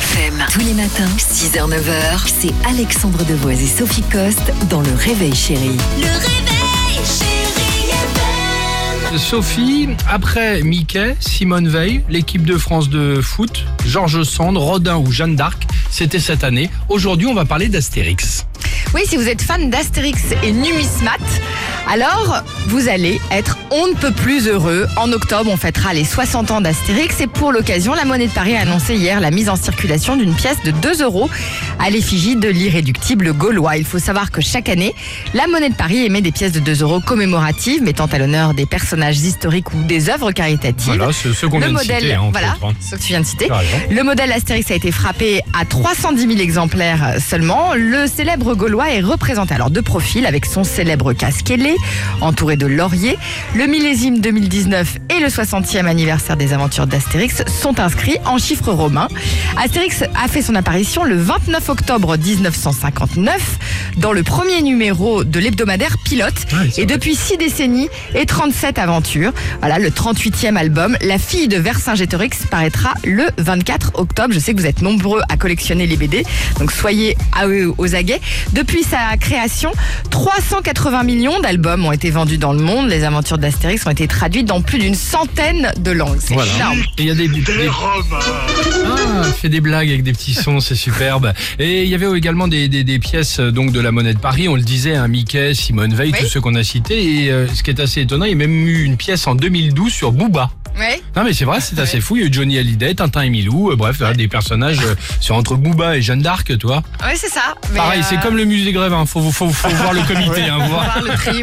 FM. Tous les matins, 6h-9h, c'est Alexandre Devoise et Sophie Coste dans Le Réveil Chérie. Le réveil, chérie FM. Sophie, après Mickey, Simone Veil, l'équipe de France de foot, Georges Sand, Rodin ou Jeanne d'Arc, c'était cette année. Aujourd'hui, on va parler d'Astérix. Oui, si vous êtes fan d'Astérix et Numismat, alors vous allez être on ne peut plus heureux. En octobre, on fêtera les 60 ans d'Astérix et pour l'occasion, la Monnaie de Paris a annoncé hier la mise en circulation d'une pièce de 2 euros à l'effigie de l'irréductible gaulois. Il faut savoir que chaque année, la Monnaie de Paris émet des pièces de 2 euros commémoratives mettant à l'honneur des personnages historiques ou des œuvres caritatives. Voilà, ce, ce qu'on Le vient de modèle, citer, hein, voilà, autres, hein. ce que tu viens de citer. Le modèle Astérix a été frappé à 310 000 exemplaires seulement. Le célèbre Gaulois est représenté alors de profil avec son célèbre casque ailé, entouré de lauriers. Le millésime 2019 et le 60e anniversaire des aventures d'Astérix sont inscrits en chiffres romains. Astérix a fait son apparition le 29 octobre 1959 dans le premier numéro de l'hebdomadaire Pilote. C'est et vrai. depuis six décennies et 37 aventures, voilà le 38e album, La fille de Vercingétorix paraîtra le 24 octobre. Je sais que vous êtes nombreux à collectionner les BD, donc soyez à eux aux aguets. Depuis sa création, 380 millions d'albums ont été vendus dans le monde. Les aventures d'Astérix ont été traduites dans plus d'une centaine de langues. C'est Voilà. énorme. Et il y a des, des- Ah, fait des blagues avec des petits sons, c'est superbe. Et il y avait également des, des- des pièces euh, donc de la monnaie de Paris. On le disait, un Mickey, Simone Veil, Oui. tous ceux qu'on a cités. Et euh, ce qui est assez étonnant, il y a même eu une pièce en 2012 sur Booba. Ouais. Non mais c'est vrai, c'est assez fou. Il y a eu Johnny Hallyday, Tintin et Milou, euh, bref, voilà, des personnages euh, sur entre Booba et Jeanne d'Arc, toi. Ouais, c'est ça. Mais, Pareil, euh, c'est comme le musée grève. Hein. Faut, faut, faut voir le comité, hein, faut voir. voir le tri,